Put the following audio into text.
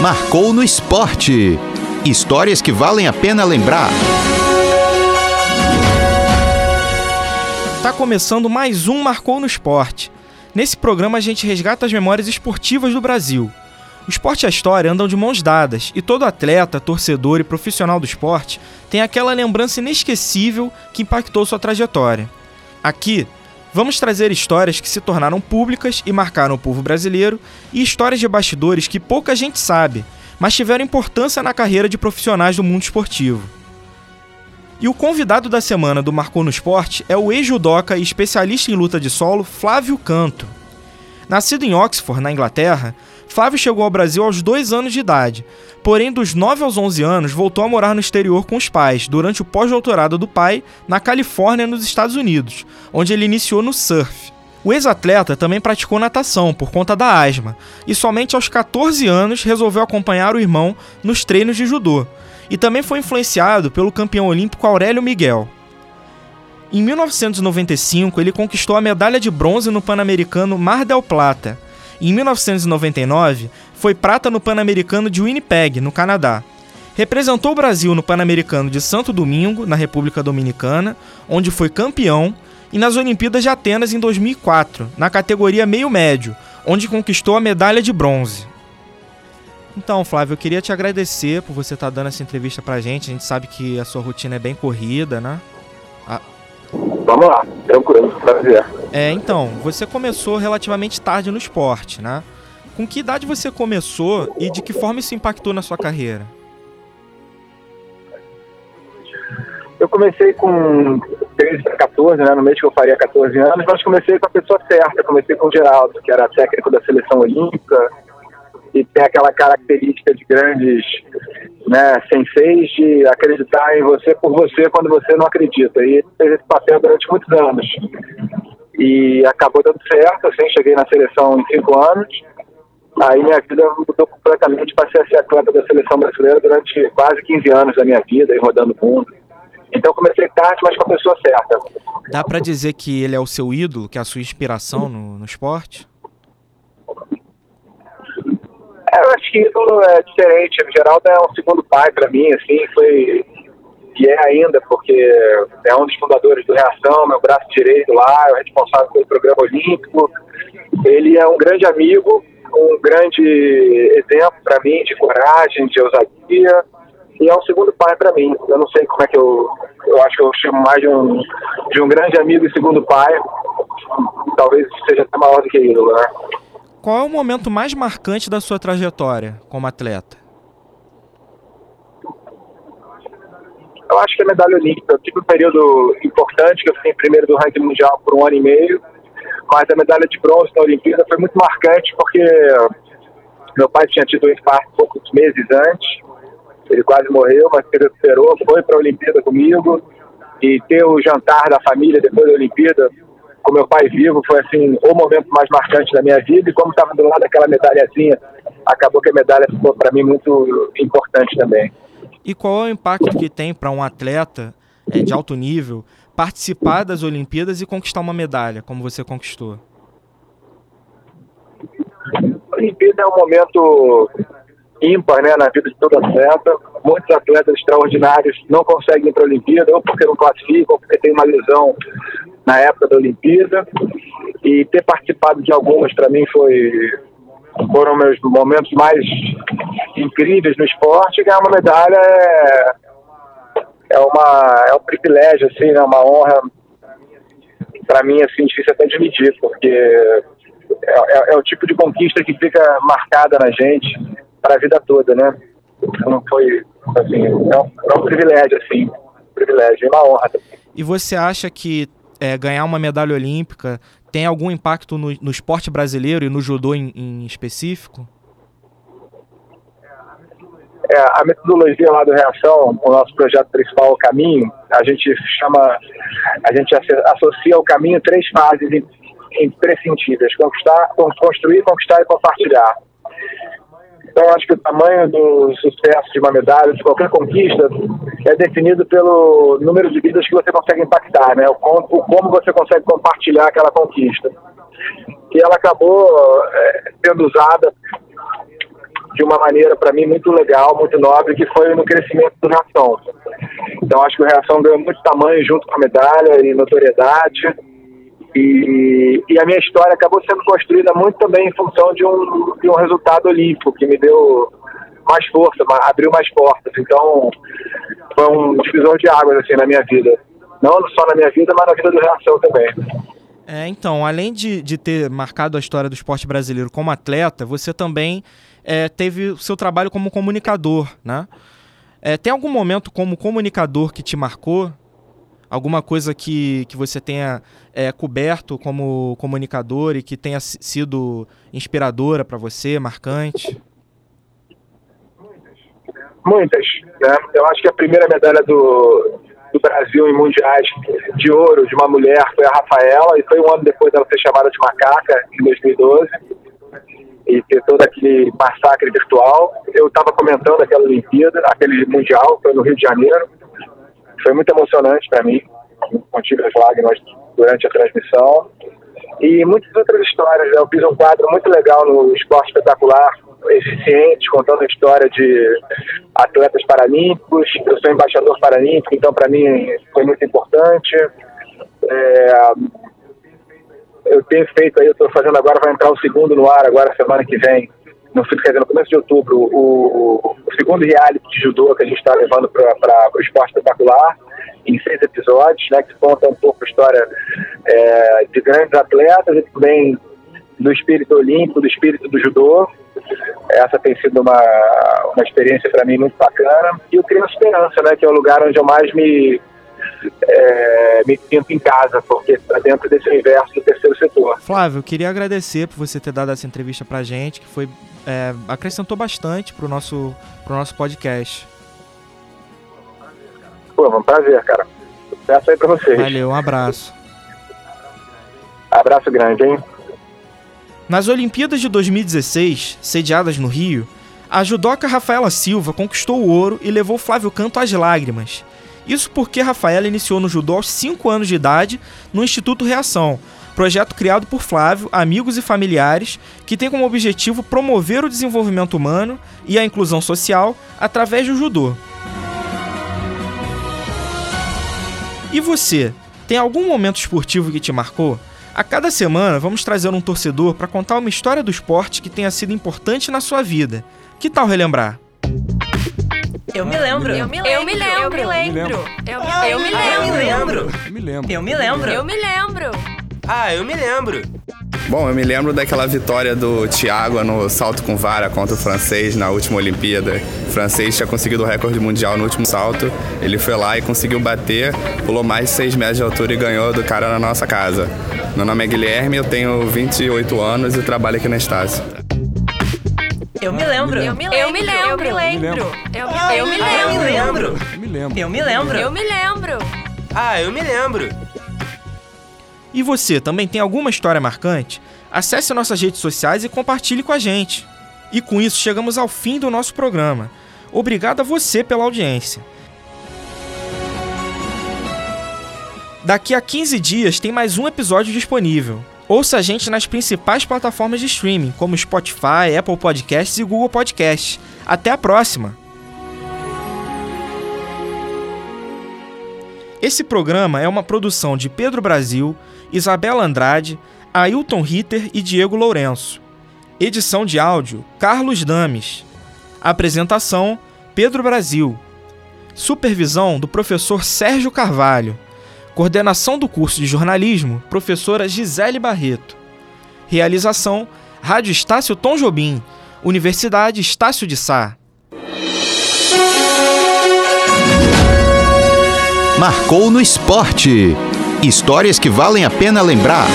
Marcou no esporte. Histórias que valem a pena lembrar. Tá começando mais um Marcou no Esporte. Nesse programa a gente resgata as memórias esportivas do Brasil. O esporte e a história andam de mãos dadas e todo atleta, torcedor e profissional do esporte tem aquela lembrança inesquecível que impactou sua trajetória. Aqui, vamos trazer histórias que se tornaram públicas e marcaram o povo brasileiro e histórias de bastidores que pouca gente sabe, mas tiveram importância na carreira de profissionais do mundo esportivo. E o convidado da semana do Marcou no Esporte é o ex-judoca e especialista em luta de solo Flávio Canto. Nascido em Oxford, na Inglaterra, Flávio chegou ao Brasil aos dois anos de idade, porém dos 9 aos 11 anos voltou a morar no exterior com os pais, durante o pós-doutorado do pai na Califórnia, nos Estados Unidos, onde ele iniciou no surf. O ex-atleta também praticou natação por conta da asma e somente aos 14 anos resolveu acompanhar o irmão nos treinos de judô, e também foi influenciado pelo campeão olímpico Aurélio Miguel. Em 1995, ele conquistou a medalha de bronze no Pan-Americano Mar del Plata em 1999, foi prata no Pan-Americano de Winnipeg, no Canadá. Representou o Brasil no Pan-Americano de Santo Domingo, na República Dominicana, onde foi campeão, e nas Olimpíadas de Atenas em 2004, na categoria meio-médio, onde conquistou a medalha de bronze. Então, Flávio, eu queria te agradecer por você estar dando essa entrevista pra gente. A gente sabe que a sua rotina é bem corrida, né? Vamos lá, tranquilo, prazer. É, então, você começou relativamente tarde no esporte, né? Com que idade você começou e de que forma isso impactou na sua carreira? Eu comecei com 13 para 14, né, no mês que eu faria 14 anos, mas comecei com a pessoa certa, comecei com o Geraldo, que era técnico da seleção olímpica, e tem aquela característica de grandes né, senseis de acreditar em você por você quando você não acredita. E fez esse papel durante muitos anos e acabou dando certo, assim, cheguei na seleção em cinco anos, aí minha vida mudou completamente, passei a ser atleta da seleção brasileira durante quase 15 anos da minha vida, rodando o mundo. Então comecei tarde, mas com a pessoa certa. Dá para dizer que ele é o seu ídolo, que é a sua inspiração no, no esporte? É, eu acho que ídolo é diferente. O Geraldo é um segundo pai para mim, assim, foi que é ainda, porque é um dos fundadores do Reação, meu braço direito lá, é responsável pelo programa olímpico. Ele é um grande amigo, um grande exemplo para mim de coragem, de ousadia, e é um segundo pai para mim. Eu não sei como é que eu. Eu acho que eu chamo mais de um, de um grande amigo e segundo pai. Talvez seja até maior do que ídolo, né? Qual é o momento mais marcante da sua trajetória como atleta? Eu acho que a medalha olímpica. Eu tive um período importante, que eu fiquei em primeiro do ranking mundial por um ano e meio, mas a medalha de bronze na Olimpíada foi muito marcante porque meu pai tinha tido um infarto poucos meses antes, ele quase morreu, mas se recuperou, foi para a Olimpíada comigo e ter o jantar da família depois da Olimpíada com meu pai vivo foi assim o momento mais marcante da minha vida e como estava do lado daquela medalhazinha, acabou que a medalha ficou para mim muito importante também. E qual é o impacto que tem para um atleta é, de alto nível participar das Olimpíadas e conquistar uma medalha, como você conquistou? A Olimpíada é um momento ímpar né, na vida de todo atleta. Muitos atletas extraordinários não conseguem ir para a Olimpíada, ou porque não classificam, ou porque tem uma lesão na época da Olimpíada. E ter participado de algumas, para mim, foi foram meus momentos mais incríveis no esporte. Ganhar uma medalha é, é, uma, é um privilégio, assim, né? uma honra para mim, assim, difícil até de medir, porque é, é, é, o tipo de conquista que fica marcada na gente para a vida toda, né? Então foi, assim, é um, é um privilégio, assim, um privilégio, uma honra. E você acha que é, ganhar uma medalha olímpica tem algum impacto no, no esporte brasileiro e no judô em, em específico? É, a metodologia lá do Reação, o nosso projeto principal, o Caminho, a gente chama, a gente associa o caminho três fases imprescindíveis: conquistar, construir, conquistar e compartilhar. Então, acho que o tamanho do sucesso de uma medalha, de qualquer conquista, é definido pelo número de vidas que você consegue impactar, né? O o como você consegue compartilhar aquela conquista. e ela acabou é, sendo usada de uma maneira, para mim, muito legal, muito nobre, que foi no crescimento do Reação. Então, acho que o Reação ganhou muito tamanho junto com a medalha e notoriedade. E, e, a minha história acabou sendo construída muito também em função de um, de um resultado olímpico que me deu mais força, abriu mais portas. Então, foi um divisor de águas assim na minha vida. Não só na minha vida, mas na vida do Reação também. É, então, além de, de ter marcado a história do esporte brasileiro como atleta, você também é, teve o seu trabalho como comunicador, né? É, tem algum momento como comunicador que te marcou? Alguma coisa que, que você tenha é, coberto como comunicador e que tenha sido inspiradora para você, marcante? Muitas. Né? Eu acho que a primeira medalha do, do Brasil em mundiais de ouro de uma mulher foi a Rafaela, e foi um ano depois dela ser chamada de macaca, em 2012, e ter todo aquele massacre virtual. Eu estava comentando aquela Olimpíada, aquele Mundial, foi no Rio de Janeiro. Foi muito emocionante para mim, contive as lágrimas durante a transmissão. E muitas outras histórias. Né? Eu fiz um quadro muito legal no Esporte Espetacular, eficiente, contando a história de atletas paralímpicos. Eu sou embaixador paralímpico, então para mim foi muito importante. É, eu tenho feito aí, eu estou fazendo agora, vai entrar o segundo no ar agora semana que vem, no, dizer, no começo de outubro, o, o segundo reality de judô que a gente está levando para o esporte espetacular, em seis episódios, né, que conta um pouco a história é, de grandes atletas e também do espírito olímpico, do espírito do judô. Essa tem sido uma, uma experiência para mim muito bacana. E o Criança Esperança, né, que é o lugar onde eu mais me, é, me sinto em casa, porque está dentro desse universo do terceiro setor. Flávio, eu queria agradecer por você ter dado essa entrevista para gente, que foi é, acrescentou bastante para o nosso, pro nosso podcast. Pô, um prazer, cara. Sucesso aí para vocês. Valeu, um abraço. Abraço grande, hein? Nas Olimpíadas de 2016, sediadas no Rio, a judoca Rafaela Silva conquistou o ouro e levou Flávio Canto às lágrimas. Isso porque Rafaela iniciou no judô aos 5 anos de idade no Instituto Reação, projeto criado por Flávio, amigos e familiares, que tem como objetivo promover o desenvolvimento humano e a inclusão social através do judô. E você, tem algum momento esportivo que te marcou? A cada semana vamos trazer um torcedor para contar uma história do esporte que tenha sido importante na sua vida. Que tal relembrar? Eu me lembro. Eu me lembro. Eu me lembro. Eu me lembro. Eu me lembro. Eu me lembro. Eu me lembro. Eu me lembro. Ah, eu me lembro. Bom, eu me lembro daquela vitória do Thiago no salto com vara contra o francês na última Olimpíada. O francês tinha conseguido o recorde mundial no último salto. Ele foi lá e conseguiu bater, pulou mais de 6 metros de altura e ganhou do cara na nossa casa. Meu nome é Guilherme, eu tenho 28 anos e trabalho aqui na Estácio. Eu me lembro. Eu me lembro. Eu me lembro. Eu me lembro. Eu me lembro. Eu me lembro. Eu me lembro. Ah, eu me lembro. E você também tem alguma história marcante? Acesse nossas redes sociais e compartilhe com a gente. E com isso chegamos ao fim do nosso programa. Obrigado a você pela audiência. Daqui a 15 dias tem mais um episódio disponível. Ouça a gente nas principais plataformas de streaming, como Spotify, Apple Podcasts e Google Podcasts. Até a próxima! Esse programa é uma produção de Pedro Brasil, Isabela Andrade, Ailton Ritter e Diego Lourenço. Edição de áudio: Carlos Dames. Apresentação: Pedro Brasil. Supervisão do professor Sérgio Carvalho. Coordenação do curso de jornalismo: professora Gisele Barreto. Realização: Rádio Estácio Tom Jobim, Universidade Estácio de Sá. Marcou no esporte. Histórias que valem a pena lembrar.